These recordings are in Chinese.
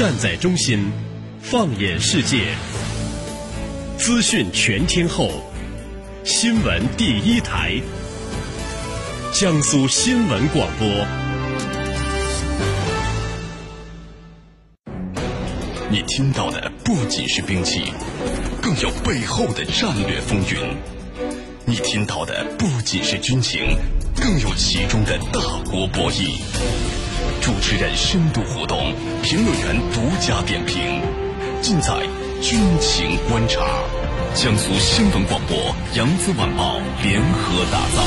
站在中心，放眼世界，资讯全天候，新闻第一台，江苏新闻广播。你听到的不仅是兵器，更有背后的战略风云；你听到的不仅是军情，更有其中的大国博弈。主持人深度互动，评论员独家点评，尽在军情观察。江苏新闻广播、扬子晚报联合打造。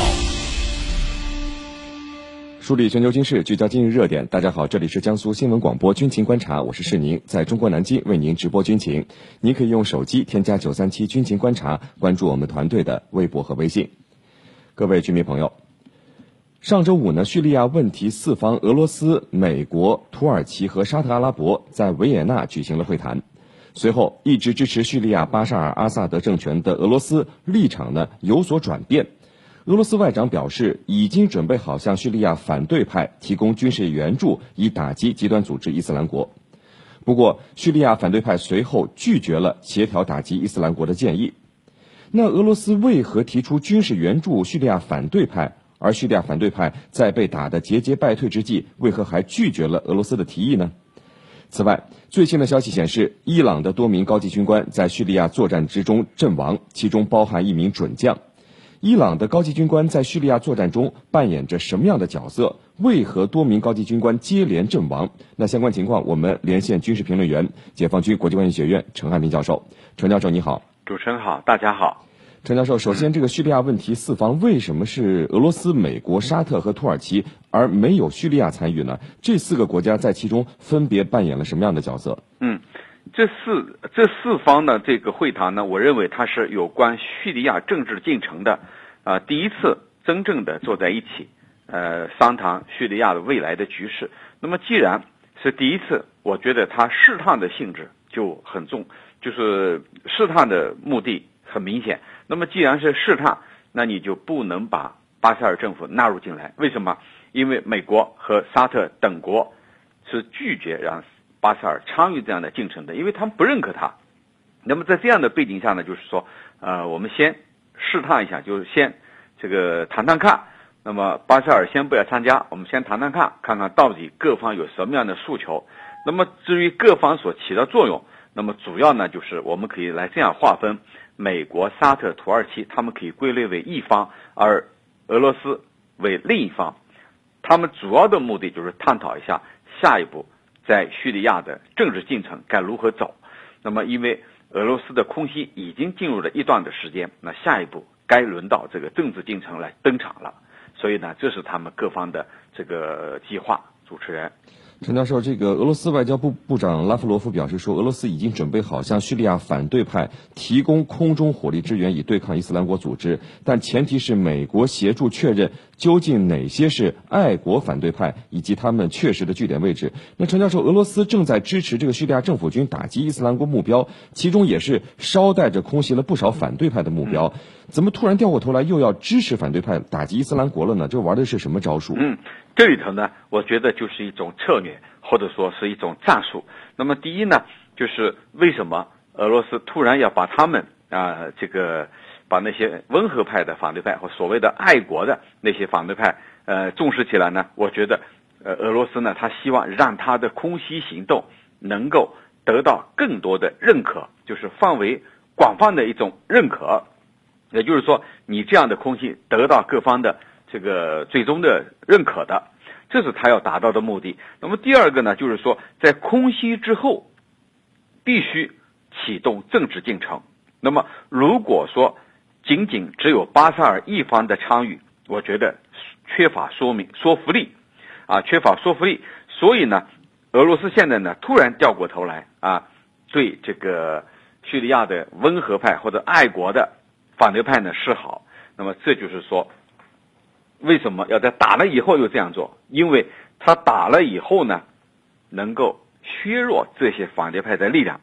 梳理全球军事，聚焦今日热点。大家好，这里是江苏新闻广播军情观察，我是世宁，在中国南京为您直播军情。您可以用手机添加九三七军情观察，关注我们团队的微博和微信。各位军民朋友。上周五呢，叙利亚问题四方俄罗斯、美国、土耳其和沙特阿拉伯在维也纳举行了会谈。随后，一直支持叙利亚巴沙尔阿萨德政权的俄罗斯立场呢有所转变。俄罗斯外长表示，已经准备好向叙利亚反对派提供军事援助，以打击极端组织伊斯兰国。不过，叙利亚反对派随后拒绝了协调打击伊斯兰国的建议。那俄罗斯为何提出军事援助叙利亚反对派？而叙利亚反对派在被打得节节败退之际，为何还拒绝了俄罗斯的提议呢？此外，最新的消息显示，伊朗的多名高级军官在叙利亚作战之中阵亡，其中包含一名准将。伊朗的高级军官在叙利亚作战中扮演着什么样的角色？为何多名高级军官接连阵亡？那相关情况，我们连线军事评论员、解放军国际关系学院陈汉平教授。陈教授，你好。主持人好，大家好。陈教授，首先，这个叙利亚问题四方为什么是俄罗斯、美国、沙特和土耳其，而没有叙利亚参与呢？这四个国家在其中分别扮演了什么样的角色？嗯，这四这四方的这个会谈呢，我认为它是有关叙利亚政治进程的啊第一次真正的坐在一起，呃，商谈叙利亚的未来的局势。那么，既然是第一次，我觉得它试探的性质就很重，就是试探的目的很明显。那么既然是试探，那你就不能把巴塞尔政府纳入进来。为什么？因为美国和沙特等国是拒绝让巴塞尔参与这样的进程的，因为他们不认可他。那么在这样的背景下呢，就是说，呃，我们先试探一下，就是先这个谈谈看。那么巴塞尔先不要参加，我们先谈谈看，看看到底各方有什么样的诉求。那么至于各方所起的作用，那么主要呢，就是我们可以来这样划分。美国、沙特、土耳其，他们可以归类为一方，而俄罗斯为另一方。他们主要的目的就是探讨一下下一步在叙利亚的政治进程该如何走。那么，因为俄罗斯的空袭已经进入了一段的时间，那下一步该轮到这个政治进程来登场了。所以呢，这是他们各方的这个计划。主持人。陈教授，这个俄罗斯外交部部长拉夫罗夫表示说，俄罗斯已经准备好向叙利亚反对派提供空中火力支援，以对抗伊斯兰国组织，但前提是美国协助确认究竟哪些是爱国反对派，以及他们确实的据点位置。那陈教授，俄罗斯正在支持这个叙利亚政府军打击伊斯兰国目标，其中也是捎带着空袭了不少反对派的目标，怎么突然掉过头来又要支持反对派打击伊斯兰国了呢？这玩的是什么招数？嗯。这里头呢，我觉得就是一种策略，或者说是一种战术。那么第一呢，就是为什么俄罗斯突然要把他们啊，这个把那些温和派的反对派和所谓的爱国的那些反对派呃重视起来呢？我觉得，呃，俄罗斯呢，他希望让他的空袭行动能够得到更多的认可，就是范围广泛的一种认可。也就是说，你这样的空袭得到各方的。这个最终的认可的，这是他要达到的目的。那么第二个呢，就是说在空袭之后，必须启动政治进程。那么如果说仅仅只有巴沙尔一方的参与，我觉得缺乏说明说服力，啊，缺乏说服力。所以呢，俄罗斯现在呢突然掉过头来啊，对这个叙利亚的温和派或者爱国的反对派呢示好。那么这就是说。为什么要在打了以后又这样做？因为他打了以后呢，能够削弱这些反对派的力量，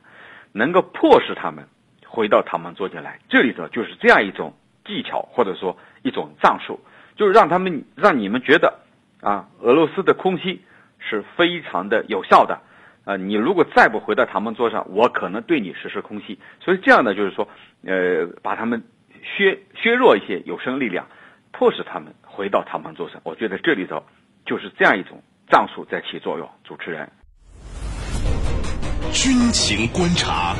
能够迫使他们回到他们坐进来。这里头就是这样一种技巧，或者说一种战术，就是让他们让你们觉得啊，俄罗斯的空袭是非常的有效的。呃，你如果再不回到谈判桌上，我可能对你实施空袭。所以这样呢，就是说，呃，把他们削削弱一些有生力量，迫使他们回到谈判桌上。我觉得这里头就是这样一种战术在起作用。主持人，军情观察。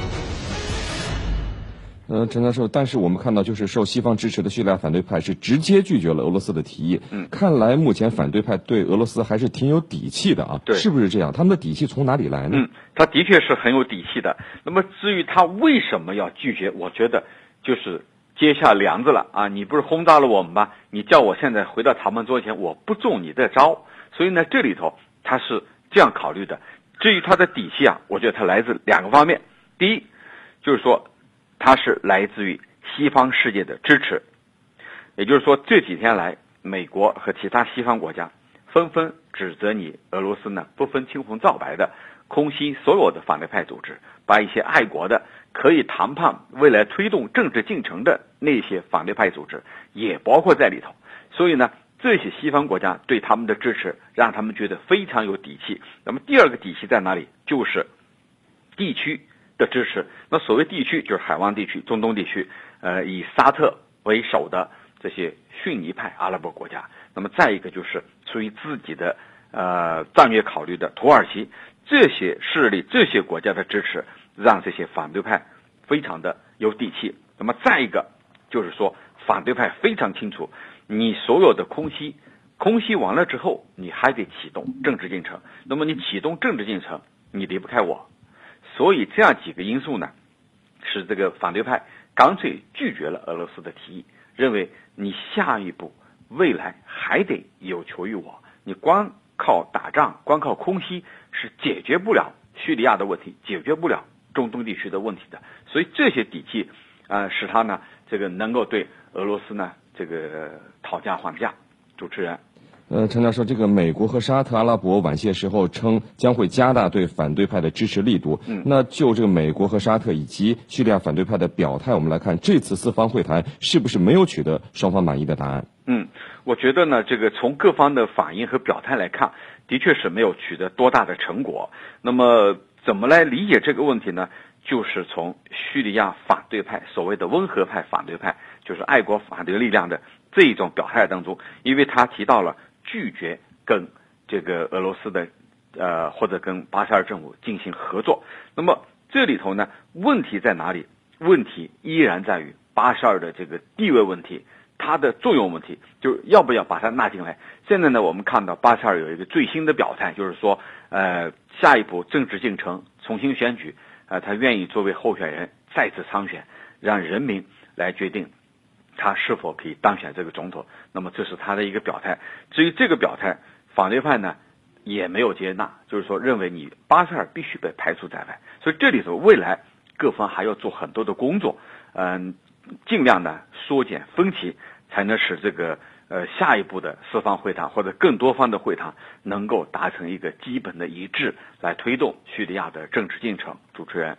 呃，陈教授，但是我们看到，就是受西方支持的叙利亚反对派是直接拒绝了俄罗斯的提议。嗯，看来目前反对派对俄罗斯还是挺有底气的啊。对，是不是这样？他们的底气从哪里来呢？嗯，他的确是很有底气的。那么至于他为什么要拒绝，我觉得就是接下梁子了啊！你不是轰炸了我们吗？你叫我现在回到谈判桌前，我不中你的招。所以呢，这里头他是这样考虑的。至于他的底气啊，我觉得他来自两个方面。第一，就是说。它是来自于西方世界的支持，也就是说，这几天来，美国和其他西方国家纷纷指责你俄罗斯呢不分青红皂白的空袭所有的反对派组织，把一些爱国的、可以谈判、未来推动政治进程的那些反对派组织也包括在里头。所以呢，这些西方国家对他们的支持，让他们觉得非常有底气。那么第二个底气在哪里？就是地区。的支持，那所谓地区就是海湾地区、中东地区，呃，以沙特为首的这些逊尼派阿拉伯国家。那么再一个就是出于自己的呃战略考虑的土耳其，这些势力、这些国家的支持，让这些反对派非常的有底气。那么再一个就是说，反对派非常清楚，你所有的空袭，空袭完了之后，你还得启动政治进程。那么你启动政治进程，你离不开我。所以这样几个因素呢，使这个反对派干脆拒绝了俄罗斯的提议，认为你下一步未来还得有求于我，你光靠打仗、光靠空袭是解决不了叙利亚的问题，解决不了中东地区的问题的。所以这些底气，呃，使他呢这个能够对俄罗斯呢这个讨价还价。主持人。呃，陈教授，这个美国和沙特阿拉伯晚些时候称将会加大对反对派的支持力度。嗯，那就这个美国和沙特以及叙利亚反对派的表态，我们来看这次四方会谈是不是没有取得双方满意的答案？嗯，我觉得呢，这个从各方的反应和表态来看，的确是没有取得多大的成果。那么，怎么来理解这个问题呢？就是从叙利亚反对派所谓的温和派反对派，就是爱国反对力量的这一种表态当中，因为他提到了。拒绝跟这个俄罗斯的，呃，或者跟巴沙尔政府进行合作。那么这里头呢，问题在哪里？问题依然在于巴沙尔的这个地位问题，它的作用问题，就要不要把它纳进来？现在呢，我们看到巴沙尔有一个最新的表态，就是说，呃，下一步政治进程重新选举，呃，他愿意作为候选人再次参选，让人民来决定。他是否可以当选这个总统？那么这是他的一个表态。至于这个表态，反对派呢也没有接纳，就是说认为你巴塞尔必须被排除在外。所以这里头未来各方还要做很多的工作，嗯，尽量呢缩减分歧，才能使这个呃下一步的四方会谈或者更多方的会谈能够达成一个基本的一致，来推动叙利亚的政治进程。主持人。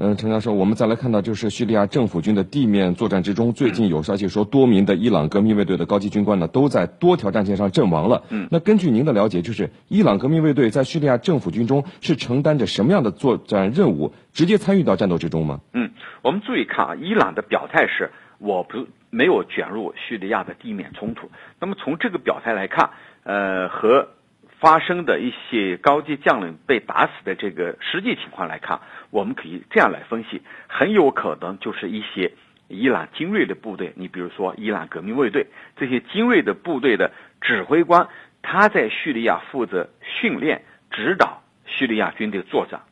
嗯，陈教授，我们再来看到，就是叙利亚政府军的地面作战之中，最近有消息说，多名的伊朗革命卫队的高级军官呢，都在多条战线上阵亡了。嗯，那根据您的了解，就是伊朗革命卫队在叙利亚政府军中是承担着什么样的作战任务，直接参与到战斗之中吗？嗯，我们注意看啊，伊朗的表态是，我不没有卷入叙利亚的地面冲突。那么从这个表态来看，呃，和。发生的一些高级将领被打死的这个实际情况来看，我们可以这样来分析：很有可能就是一些伊朗精锐的部队，你比如说伊朗革命卫队这些精锐的部队的指挥官，他在叙利亚负责训练、指导叙利亚军队作战。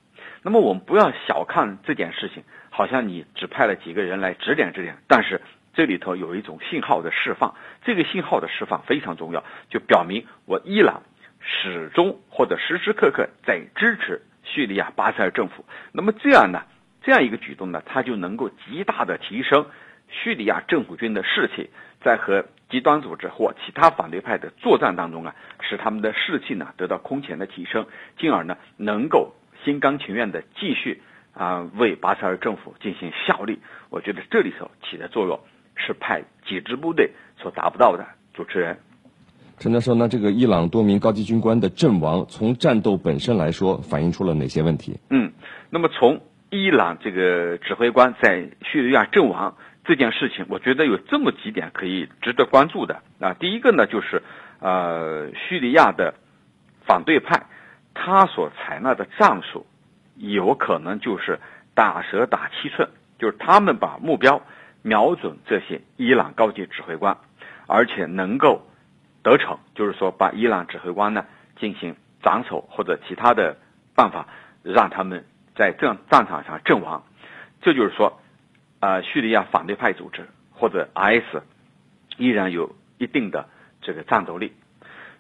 那么我们不要小看这件事情，好像你只派了几个人来指点指点，但是这里头有一种信号的释放，这个信号的释放非常重要，就表明我伊朗。始终或者时时刻刻在支持叙利亚巴塞尔政府，那么这样呢，这样一个举动呢，它就能够极大的提升叙利亚政府军的士气在和极端组织或其他反对派的作战当中啊，使他们的士气呢得到空前的提升，进而呢能够心甘情愿的继续啊为巴沙尔政府进行效力。我觉得这里头起的作用是派几支部队所达不到的。主持人。陈教授，那这个伊朗多名高级军官的阵亡，从战斗本身来说，反映出了哪些问题？嗯，那么从伊朗这个指挥官在叙利亚阵亡这件事情，我觉得有这么几点可以值得关注的啊。第一个呢，就是呃，叙利亚的反对派他所采纳的战术，有可能就是打蛇打七寸，就是他们把目标瞄准这些伊朗高级指挥官，而且能够。得逞，就是说把伊朗指挥官呢进行斩首或者其他的办法，让他们在战战场上阵亡。这就是说，啊，叙利亚反对派组织或者 IS 依然有一定的这个战斗力。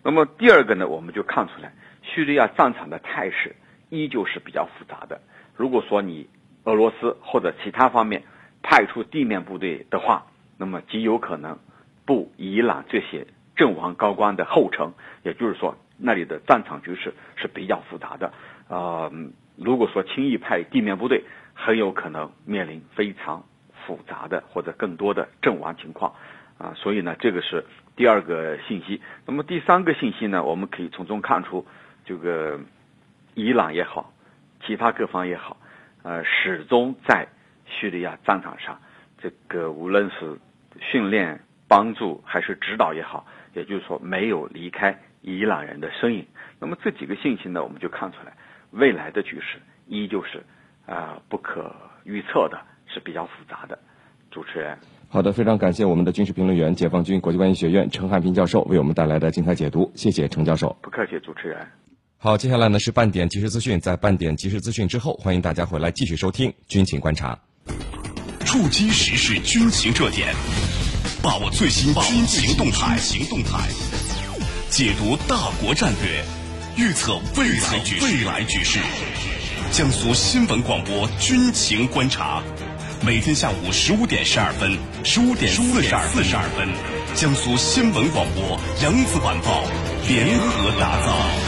那么第二个呢，我们就看出来，叙利亚战场的态势依旧是比较复杂的。如果说你俄罗斯或者其他方面派出地面部队的话，那么极有可能不伊朗这些。阵亡高官的后程，也就是说，那里的战场局势是比较复杂的。呃，如果说轻易派地面部队，很有可能面临非常复杂的或者更多的阵亡情况。啊，所以呢，这个是第二个信息。那么第三个信息呢，我们可以从中看出，这个伊朗也好，其他各方也好，呃，始终在叙利亚战场上，这个无论是训练、帮助还是指导也好。也就是说，没有离开伊朗人的身影。那么这几个信息呢，我们就看出来，未来的局势依旧是啊不可预测的，是比较复杂的。主持人，好的，非常感谢我们的军事评论员、解放军国际关系学院陈汉平教授为我们带来的精彩解读。谢谢陈教授。不客气，主持人。好，接下来呢是半点即时资讯，在半点即时资讯之后，欢迎大家回来继续收听军情观察，触及时事军情热点。把握最新军情动态，行动态，解读大国战略，预测未来局未来局势。江苏新闻广播军情观察，每天下午十五点十二分，十五点四十二四十二分，江苏新闻广播扬子晚报联合打造。